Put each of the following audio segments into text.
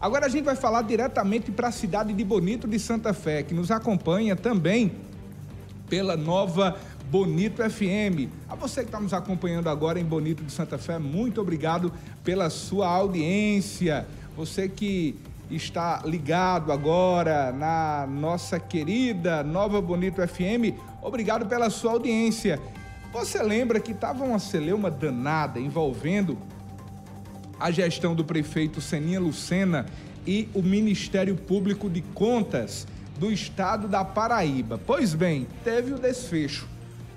Agora a gente vai falar diretamente para a cidade de Bonito de Santa Fé, que nos acompanha também pela nova Bonito FM. A você que está nos acompanhando agora em Bonito de Santa Fé, muito obrigado pela sua audiência. Você que está ligado agora na nossa querida Nova Bonito FM, obrigado pela sua audiência. Você lembra que estava uma celeuma danada envolvendo a gestão do prefeito Seninha Lucena e o Ministério Público de Contas do Estado da Paraíba. Pois bem, teve o desfecho.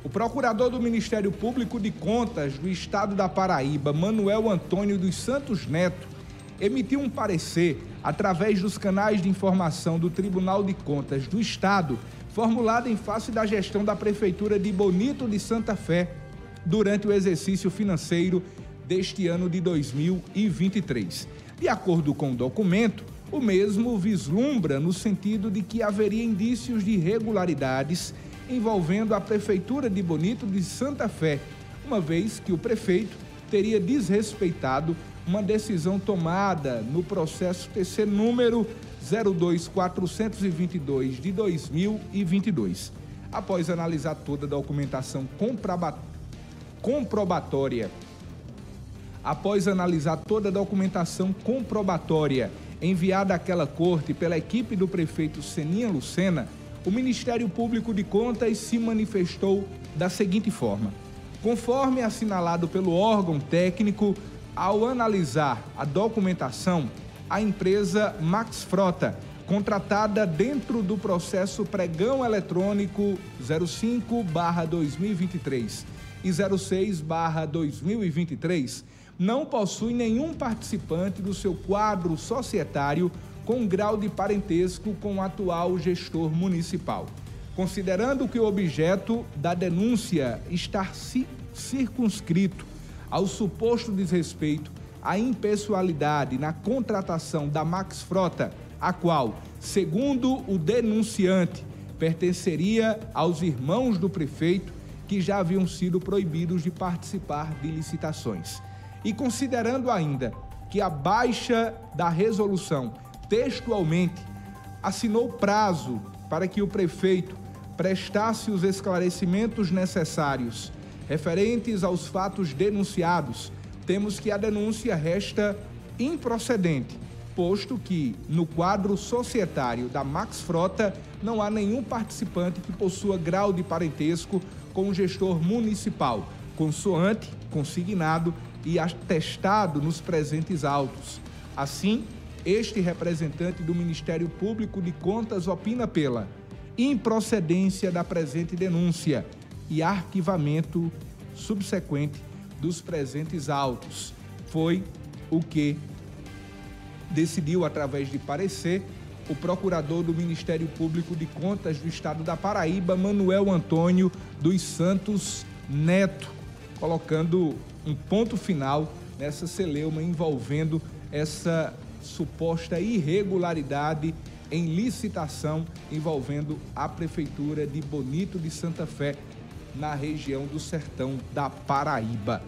O procurador do Ministério Público de Contas do Estado da Paraíba, Manuel Antônio dos Santos Neto, emitiu um parecer através dos canais de informação do Tribunal de Contas do Estado, formulado em face da gestão da Prefeitura de Bonito de Santa Fé durante o exercício financeiro deste ano de 2023. De acordo com o documento, o mesmo vislumbra no sentido de que haveria indícios de irregularidades envolvendo a Prefeitura de Bonito de Santa Fé, uma vez que o prefeito teria desrespeitado uma decisão tomada no processo TC número 02422 de 2022. Após analisar toda a documentação comprobatória após analisar toda a documentação comprobatória enviada àquela corte pela equipe do prefeito Seninha Lucena, o Ministério Público de Contas se manifestou da seguinte forma: conforme assinalado pelo órgão técnico, ao analisar a documentação, a empresa Max Frota, contratada dentro do processo pregão eletrônico 05/2023 e 06/2023, não possui nenhum participante do seu quadro societário com grau de parentesco com o atual gestor municipal. Considerando que o objeto da denúncia está circunscrito ao suposto desrespeito à impessoalidade na contratação da Max Frota, a qual, segundo o denunciante, pertenceria aos irmãos do prefeito que já haviam sido proibidos de participar de licitações e considerando ainda que a baixa da resolução textualmente assinou prazo para que o prefeito prestasse os esclarecimentos necessários referentes aos fatos denunciados, temos que a denúncia resta improcedente, posto que no quadro societário da Max Frota não há nenhum participante que possua grau de parentesco com o gestor municipal, consoante consignado e atestado nos presentes autos. Assim, este representante do Ministério Público de Contas opina pela improcedência da presente denúncia e arquivamento subsequente dos presentes autos. Foi o que decidiu, através de parecer, o procurador do Ministério Público de Contas do Estado da Paraíba, Manuel Antônio dos Santos Neto, colocando um ponto final nessa celeuma envolvendo essa suposta irregularidade em licitação envolvendo a Prefeitura de Bonito de Santa Fé, na região do Sertão da Paraíba.